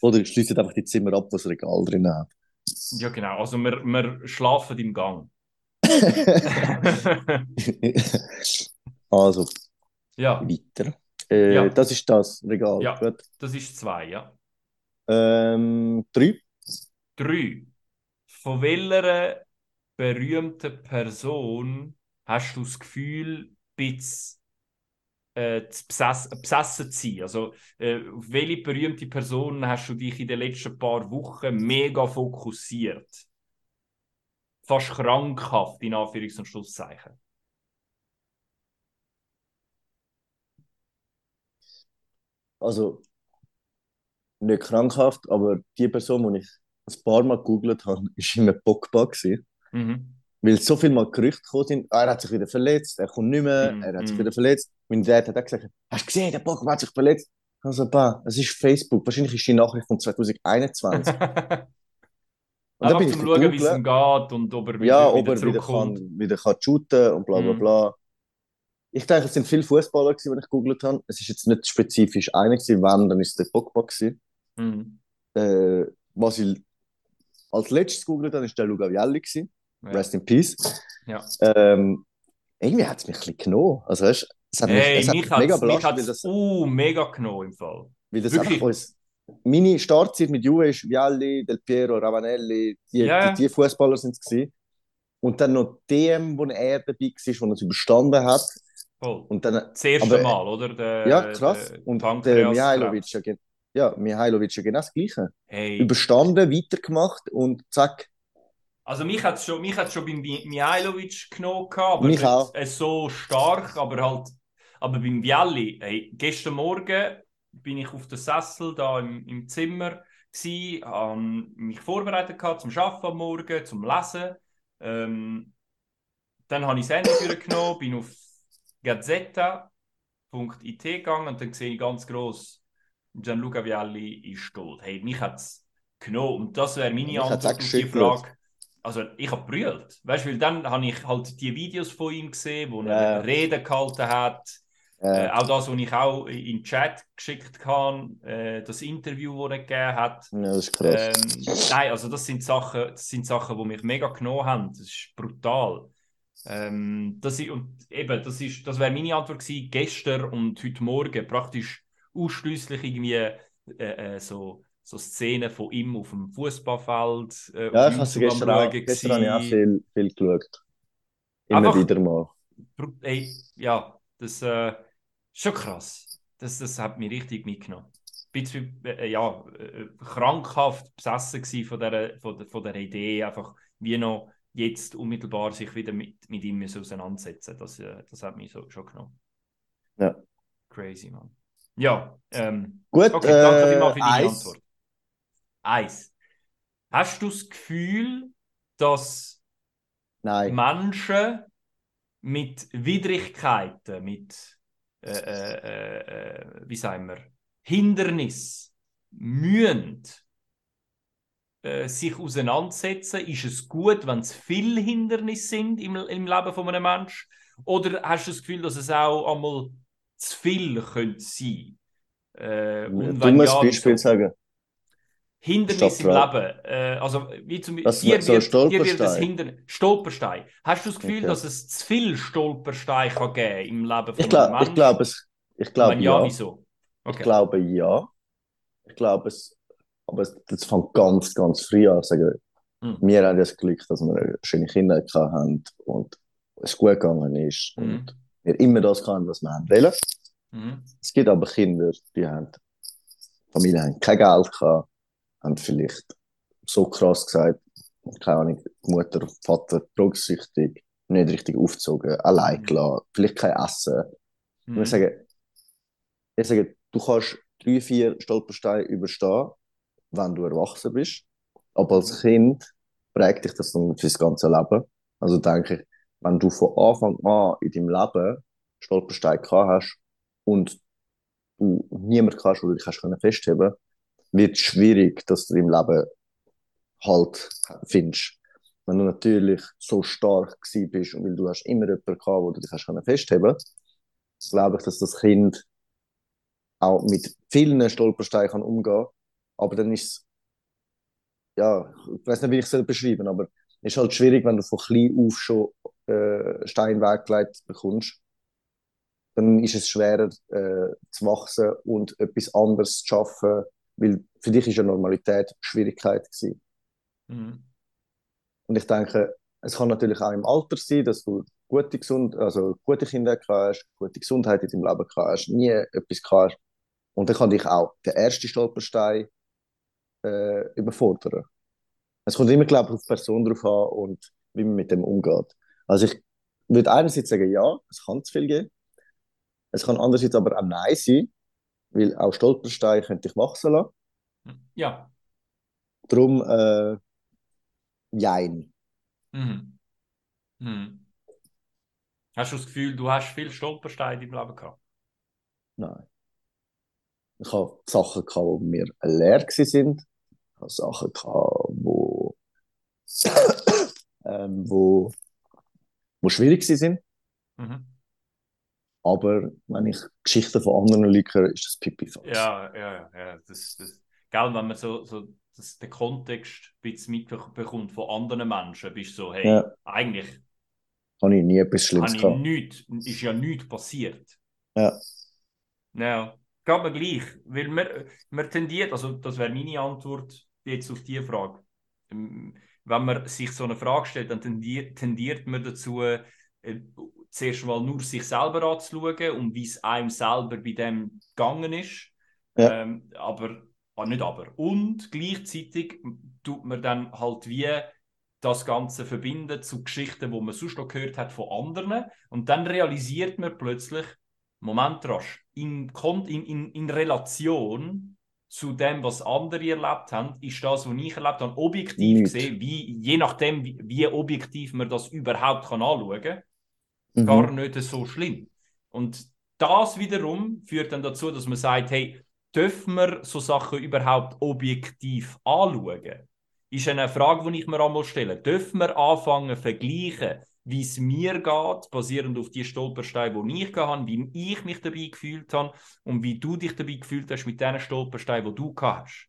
Oder schließt einfach die Zimmer ab, wo das Regal drin hat. Ja, genau. Also wir, wir schlafen im Gang. also, Ja, weiter. Äh, Ja. Das ist das Regal. Ja. Gut. das ist zwei, ja. Ähm, drei. Drei. Von welcher berühmten Person hast du das Gefühl, bisschen, äh, zu besessen, besessen zu sein? Also, äh, auf welche berühmte Person hast du dich in den letzten paar Wochen mega fokussiert? Fast krankhaft, in Anführungs- und Schlusszeichen. Also, nicht krankhaft, aber die Person, die ich ein paar Mal gegoogelt habe, war immer Pogba. Gewesen. Mhm. Weil so viel Mal Gerüchte gekommen sind, ah, er hat sich wieder verletzt, er kommt nicht mehr, Mhm, er hat sich mhm. wieder verletzt. Mein Dad hat auch gesagt, hast du gesehen, der Pogba hat sich verletzt? Also, bah, es ist Facebook, wahrscheinlich ist die Nachricht von 2021. Und dann Einfach bin ich zum Schauen, wie es ihm geht und ob er wieder, Ja, wieder ob er wieder zurückkommt. kann, wieder kann shooten und bla bla Mhm. bla. Ich denke, es sind viele Fußballer, die ich gegoogelt habe. Es ist jetzt nicht spezifisch einer gewesen, wenn, dann ist es der Pogba gewesen. Mhm. Äh, was ich als letztes gegoogelt habe, ist der Luca Vialli gewesen. Ja. Rest in Peace. Ja. Ähm, irgendwie hat es mich ein bisschen genommen. Also, weißt, es hat mich, Hey, es hat mich mich hat mega es mich belastet, weil hat's, das, uh, mega genommen im Fall. weil das wirklich. einfach uns, meine Startzeit mit Juve ist Vialli, Del Piero, Ravanelli, die, Ja. die, die Fußballer sind es gewesen. Und dann noch dem, wo er dabei war, wo er es überstanden hat. Voll. Und dann, Das erste aber- Mal, oder? Der, ja, krass. der Und der. Mihailovic, ja, ja, Mihailovic ja genau das Gleiche. Hey. Überstanden, weitergemacht und zack. Also mich hat es schon, mich hat's schon beim Mi- Mihailovic genommen, aber Mich nicht auch. äh, so stark, aber halt, aber beim Vialli, hey, gestern Morgen bin ich auf der Sessel da im, im Zimmer gsi, habe mich vorbereitet gehabt zum Arbeiten am Morgen, zum Lesen. Ähm, dann habe ich das Handy genommen, bin auf gazetta.it gegangen und dann sehe ich ganz groß Gianluca Vialli ist tot. Hey, mich hat es genommen und das wäre meine Mich Antwort auf die. Frage. Also ich habe brüllt, weißt du, weil dann habe ich halt die Videos von ihm gesehen, wo er Ja. Reden gehalten hat. Äh, Äh, auch das, was ich auch in den Chat geschickt habe, äh, das Interview, das er gegeben hat. ja, das ist krass. Ähm, nein, also das sind Sachen, das sind Sachen, die mich mega genommen haben. Das ist brutal. Ähm, das ist, und eben, das ist, das wäre meine Antwort gewesen, gestern und heute Morgen praktisch ausschließlich irgendwie äh, äh, so, so Szenen von ihm auf dem Fußballfeld. Äh, ja, ich habe sie gestern auch, gestern habe ich auch viel, viel geschaut. Immer Einfach- wieder mal. Ey, ja, das schon krass. Das, das hat mich richtig mitgenommen. Bisschen, äh, ja, äh, krankhaft besessen von der, von, der, von der Idee, einfach wie noch jetzt unmittelbar sich wieder mit, mit ihm auseinandersetzen. Das, äh, das hat mich so, schon genommen. Ja. Crazy, man. Ja, ähm, Gut, okay, danke äh, vielmals für deine Eis. Antwort. Eins. Hast du das Gefühl, dass Nein. Menschen mit Widrigkeiten, mit, äh, äh, äh, wie sagen wir, Hindernis mühen äh, sich auseinandersetzen. Ist es gut, wenn es viele Hindernisse sind im, im Leben von einem Menschen? Oder hast du das Gefühl, dass es auch einmal zu viel könnte sein? Äh, und Du wenn musst ja, ein Beispiel sagen. Hindernis im Stopp, Leben. Äh, also, wie zum Das dir so wird, dir wird das Stolperstein. Hindernis. Stolperstein. Hast du das Gefühl, Okay. dass es zu viel Stolperstein kann geben im Leben von Ich einem glaube, Menschen? ich glaube es. Ich glaube ja, ja. wieso? Ich Okay. glaube ja. Ich glaube es. Aber es, das fängt ganz, ganz früh an. Sagen, Mhm. wir haben das Glück, dass wir schöne Kinder haben und es gut gegangen ist Mhm. und wir immer das können, was wir haben wollen. Mhm. Es gibt aber Kinder, die haben, Familien haben kein Geld gehabt, haben vielleicht so krass gesagt, keine Ahnung, Mutter, Vater, drogensüchtig, nicht richtig aufgezogen, allein Mhm. gelassen, vielleicht kein Essen. Und Mhm. ich sage, ich sage, du kannst drei, vier Stolpersteine überstehen, wenn du erwachsen bist. Aber als Kind prägt dich das dann fürs ganze Leben. Also denke ich, wenn du von Anfang an in deinem Leben Stolpersteine gehabt hast und du niemand kannst, wo du dich hast können festheben, wird es schwierig, dass du im Leben halt findest. Wenn du natürlich so stark gewesen bist und weil du hast immer jemanden gehabt, wo du dich hast festheben, glaube ich, dass das Kind auch mit vielen Stolpersteinen kann umgehen aber dann ist es, ja, ich weiß nicht, wie ich es beschreiben aber es ist halt schwierig, wenn du von klein auf schon äh, Stein weggelegt bekommst, dann ist es schwerer äh, zu wachsen und etwas anderes zu schaffen, weil für dich ist ja Normalität Schwierigkeit gewesen. Mhm. Und ich denke, es kann natürlich auch im Alter sein, dass du gute, Gesund also gute Kinder hast, gute Gesundheit in deinem Leben hast, nie etwas hast. Und dann kann dich auch der erste Stolperstein äh, überfordern. Es kommt immer, glaube ich, auf die Person drauf an und wie man mit dem umgeht. Also ich würde einerseits sagen, ja, es kann zu viel geben. Es kann andererseits aber auch Nein sein, weil auch Stolpersteine könnte ich wachsen lassen. Ja. Darum, äh, Jein. Mhm. Mhm. Hast du das Gefühl, du hast viel Stolpersteine im Leben gehabt? Nein. Ich habe Sachen gehabt, die mir leer sind. Ich habe Sachen gehabt, wo, ähm, wo, wo schwierig sind. Mhm. Aber wenn ich Geschichten von anderen Leuten ist das pipi Ja, ja, ja. Das, das, gell, wenn man so, so das, den Kontext ein bisschen mitbekommt von anderen Menschen, bist du so, hey, ja. eigentlich habe ich nie etwas Schlimmes gehabt. Nicht, ist ja nichts passiert. Ja. Ja, geht mir gleich. Weil man, man tendiert, also das wäre meine Antwort jetzt auf diese Frage. Ähm, wenn man sich so eine Frage stellt, dann tendiert, tendiert man dazu, äh, zuerst mal nur sich selber anzuschauen und wie es einem selber bei dem gegangen ist. Ja. Ähm, aber Ah, nicht aber. Und gleichzeitig tut man dann halt wie das Ganze verbinden zu Geschichten, wo man sonst noch gehört hat von anderen. Und dann realisiert man plötzlich, Moment rasch, in, in, in, in Relation zu dem, was andere erlebt haben, ist das, was ich erlebt habe, objektiv Nicht. gesehen, wie, je nachdem, wie, wie, objektiv man das überhaupt kann anschauen kann, mhm. gar nicht so schlimm. Und das wiederum führt dann dazu, dass man sagt, hey, dürfen wir so Sachen überhaupt objektiv anschauen? Ist eine Frage, die ich mir einmal stelle. Dürfen wir anfangen vergleichen, wie es mir geht, basierend auf die Stolpersteine, die ich hatte, wie ich mich dabei gefühlt habe und wie du dich dabei gefühlt hast mit diesen Stolpersteinen, die du hast?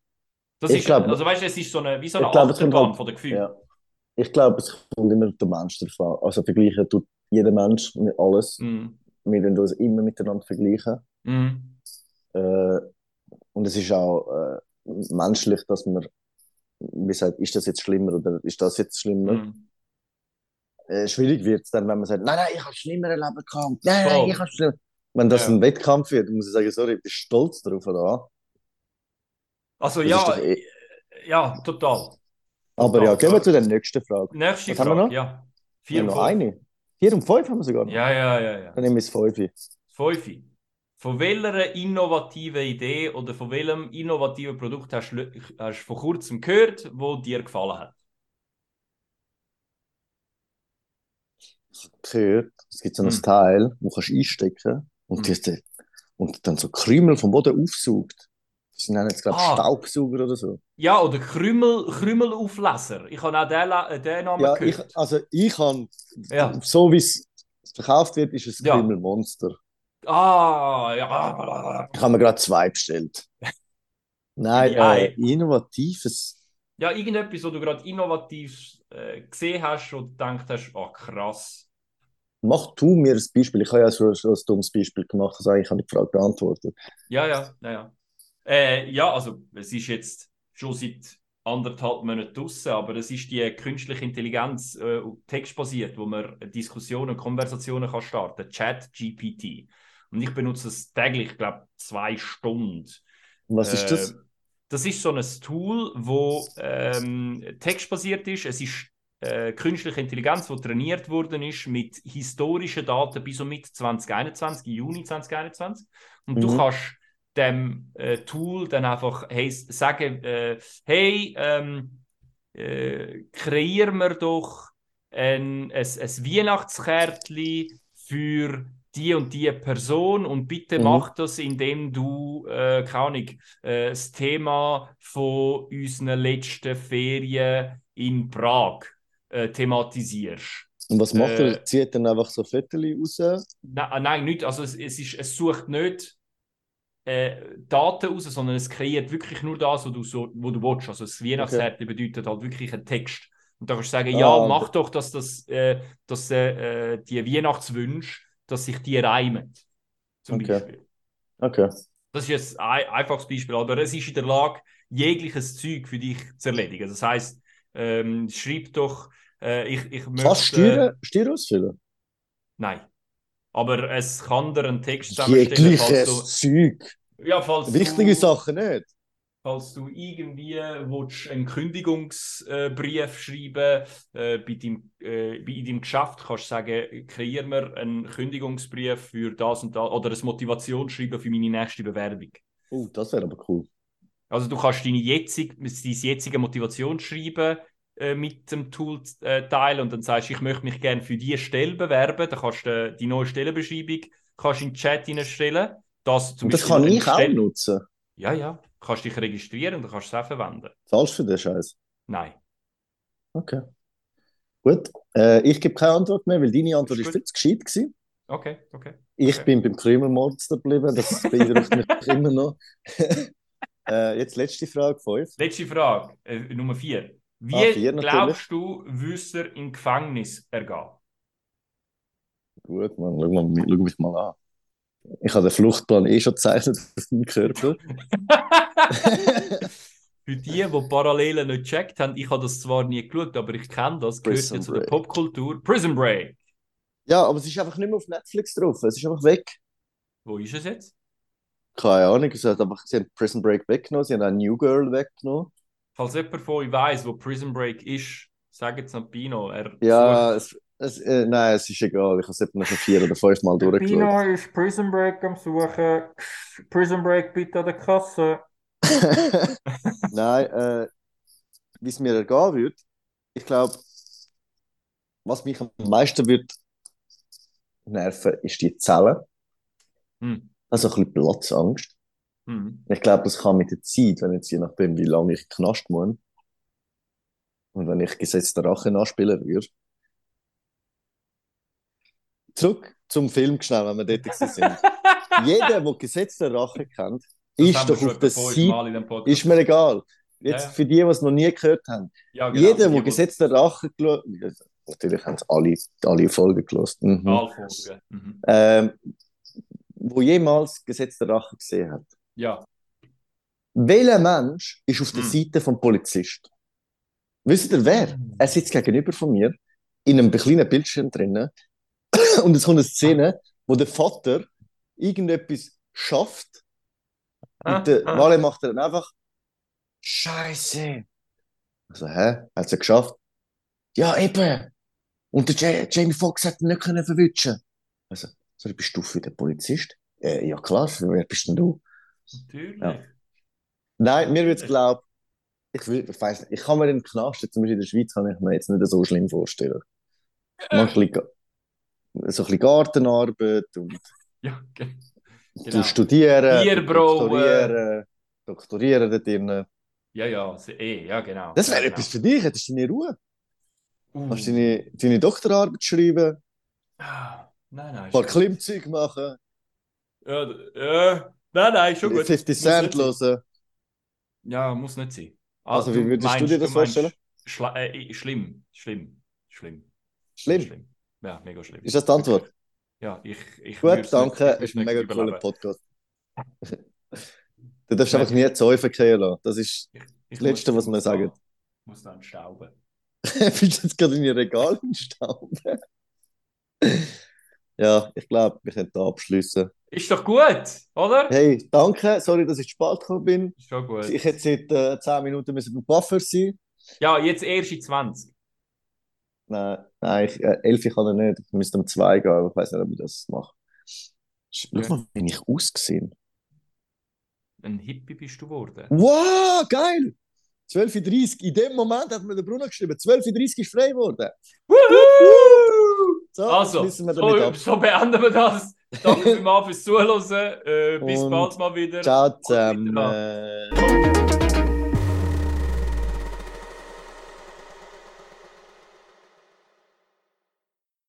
Das ich ist, glaub, also weißt du, es ist so eine, wie so eine Achterbahn von der Gefühl. Ja. Ich glaube, es kommt immer der Mensch an. Also vergleichen tut jeder Mensch mit alles. Mm. Wir werden uns immer miteinander vergleichen. Mm. Äh, und es ist auch äh, menschlich, dass man, wie sagt, ist das jetzt schlimmer oder ist das jetzt schlimmer? Mhm. Äh, schwierig wird es dann, wenn man sagt, nein, nein, ich habe schlimmere Leben gehabt. Nein, nein, ich habe schlimmer. Wenn das ja. ein Wettkampf wird, muss ich sagen, sorry, ich bin stolz darauf, oder? Also das ja, eh... ja, total. Aber total. ja, gehen wir zu der nächsten Frage. Nächste Was Frage, ja. Vier noch eine. Vier und fünf haben wir sogar noch. Ja, ja, ja. ja. Dann nehmen wir es fünf. Fünf. Von welcher innovativen Idee oder von welchem innovativen Produkt hast du hast vor kurzem gehört, wo dir gefallen hat? Gehört, es gibt so ein hm. Teil, wo du einstecken und, hm. und dann so Krümel vom Boden aufsaugt. Sie nennen es, glaube ich, ah. Staubsauger oder so. Ja, oder Krümel, Krümelaufleser. Ich habe auch den, äh, den Namen ja, gehört. Ich, also ich habe, ja. so wie es verkauft wird, ist es ein Krümelmonster. Ah, ja. Ich habe mir gerade zwei bestellt. Nein, äh, innovatives. Ja, irgendetwas, wo du gerade innovativ äh, gesehen hast und gedacht hast, oh krass. Mach du mir ein Beispiel. Ich habe ja schon, schon ein dummes Beispiel gemacht, also eigentlich habe ich die Frage beantwortet. Ja, ja, ja. Ja, äh, ja also es ist jetzt schon seit anderthalb Monaten draußen, aber das ist die künstliche Intelligenz, äh, textbasiert, wo man Diskussionen, Konversationen kann starten, Chat GPT. Und ich benutze es täglich, ich glaube, zwei Stunden. Was ist das? Äh, das ist so ein Tool, wo ähm, textbasiert ist. Es ist äh, künstliche Intelligenz, die trainiert worden ist mit historischen Daten bis und mit 2021, Juni 2021. Und mhm. du kannst dem äh, Tool dann einfach hey, sagen, äh, hey, ähm, äh, kreier mir doch ein, ein, ein Weihnachtskärtchen für die und die Person und bitte mhm. mach das, indem du, äh, keine Ahnung, äh, das Thema von unseren letzten Ferien in Prag äh, thematisierst. Und was macht er? Äh, Zieht dann einfach so Fotos raus? Nein, nein, nicht. Also es, es, ist, es sucht nicht äh, Daten raus, sondern es kreiert wirklich nur das, was du, so, wo du willst. Also das Weihnachtshärte bedeutet halt wirklich ein Text. Und da kannst du sagen, Ah, ja, mach doch, dass, das, äh, dass äh, äh, die Weihnachtswünsche, dass sich die reimen. Zum Okay. Beispiel. Okay. Das ist jetzt ein einfaches Beispiel, aber es ist in der Lage, jegliches Zeug für dich zu erledigen. Das heißt, ähm, schreib doch, äh, ich, ich möchte... Kannst du Steuern ausfüllen? Nein. Aber es kann dir einen Text zusammenstellen, Jegliches Zeug. Ja, falls Wichtige du, Sachen nicht. Falls du irgendwie willst, einen Kündigungsbrief schreiben äh, bei deinem, äh, bei- in deinem Geschäft, kannst du sagen, kreier mir einen Kündigungsbrief für das und das oder ein Motivationsschreiben für meine nächste Bewerbung. Oh, das wäre aber cool. Also du kannst deine jetzige, dein jetzige Motivationsschreiben äh, mit dem Tool äh, teilen und dann sagst du, ich möchte mich gerne für diese Stelle bewerben. Dann kannst du äh, die neue Stellenbeschreibung kannst in den Chat hineinstellen. Das, zum das kann ich auch nutzen. Ja, ja. Du kannst dich registrieren und dann kannst du es auch verwenden. Zahlst du für den Scheiß? Nein. Okay. Gut. Äh, ich gebe keine Antwort mehr, weil deine Antwort Ist ist viel zu gescheit gewesen. Okay, okay. Ich Okay. bin beim Krümelmonster geblieben. Das beeindruckt mich immer noch. äh, jetzt letzte Frage, fünf. Letzte Frage, äh, Nummer vier. Wie vier glaubst du, würde er im Gefängnis ergehen? Gut, Mann, schau, mal, schau mich mal an. Ich habe den Fluchtplan eh schon gezeichnet auf meinem Körper. Für die, die Parallelen nicht gecheckt haben, ich habe das zwar nie geschaut, aber ich kenne das, gehört ja zu der. Popkultur. Prison Break. ja, aber es ist einfach nicht mehr auf Netflix drauf. Es ist einfach weg. Wo ist es jetzt? Keine Ahnung. Sie, hat einfach, sie haben Prison Break weggenommen, sie haben auch New Girl weggenommen. Falls jemand von euch weiss, wo Prison Break ist, sagt es an Pino. Er Ja, es, es, äh, nein, es ist egal. Ich habe es etwa noch schon vier oder fünf Mal sucht- durchgeschaut. Pino ist Prison Break am Suchen. Prison Break bitte an der Kasse. Nein, äh, wie es mir ergehen wird, ich glaube, was mich am meisten wird nerven, ist die Zelle. Hm. Also ein bisschen Platzangst. Hm. Ich glaube, das kann mit der Zeit, wenn jetzt je nachdem, wie lange ich Knast muss und wenn ich gesetzter Rache nachspielen würde. Zurück zum Film schnell, wenn wir dort sind. Jeder, der gesetzter Rache kennt, Das ist doch auf der Seite. Ist mir egal. Jetzt Ja, ja. für die, die es noch nie gehört haben. Ja, genau. Jeder, der gesetzter Rache geschaut natürlich haben es alle, alle Folgen gelesen, mhm. Wahlfolgen. Mhm. ähm, wo jemals gesetzter Rache gesehen hat. Ja. Welcher Mensch ist auf der Hm. Seite vom Polizist? Wisst ihr wer? Er sitzt gegenüber von mir in einem kleinen Bildschirm drinnen und es kommt eine Szene, wo der Vater irgendetwas schafft Ah, und der ah. Wale macht dann einfach Scheiße. Also, hä? Hat sie geschafft? Ja, eben. Und der Ja- Jamie Foxx hat ihn nicht können verwischen. Also, sorry, bist du für den Polizist? Äh, ja, klar, wer bist denn du? Natürlich. Ja. Nein, mir wird's glaub, ich, will- ich weiß nicht, ich kann mir den Knast, zum Beispiel in der Schweiz, kann ich mir jetzt nicht so schlimm vorstellen. Mach ein bisschen, so ein bisschen Gartenarbeit und Ja, du genau. studieren, Bier brauen. doktorieren, doktorieren da drinnen. Ja, ja, eh, ja, genau. Das wäre ja, etwas für dich, hättest du deine Ruhe. genau. Kannst du deine, deine Doktorarbeit schreiben, Ah, Nein, nein. ein paar. Klimmzüge machen, Ja, äh, nein, nein, schon gut. 50 Muss Cent hören. Ja, muss nicht sein. Also, wie würdest du meinst- dir das meinst vorstellen? Schla äh, schlimm, schlimm, schlimm. Schlimm. Ja, mega schlimm. Ist das die Antwort? Ja, ich, ich Gut, danke. nicht- ich ist ein mega nicht cooler überleben. Podcast. Du darfst einfach nie zu Eufen gehen lassen. Das ist Ich, ich Das Letzte, was wir sagen. muss dann stauben. Bist du jetzt gerade in ihr Regal entstanden? ja, ich glaube, wir können da abschließen. Ist doch gut, oder? Hey, danke. Sorry, dass ich zu spät gekommen bin. Ist schon gut. Ich hätte seit äh, 10 Minuten müssen beim Buffer sein. Ja, jetzt erst in 20. Nein, nein ich, äh, 11 kann er nicht. Ich müsste um 2 gehen, aber ich weiß nicht, ob ich das mache. Schau mal, wie ich ausgesehen. Ein Hippie bist du geworden. Wow, geil! 12.30 Uhr. In dem Moment hat mir der Bruno geschrieben, 12.30 Uhr ist frei geworden. Wuhu! So, Also, so, so beenden wir das. Danke vielmals fürs Zuhören. Äh, bis bald mal wieder. Ciao zusammen.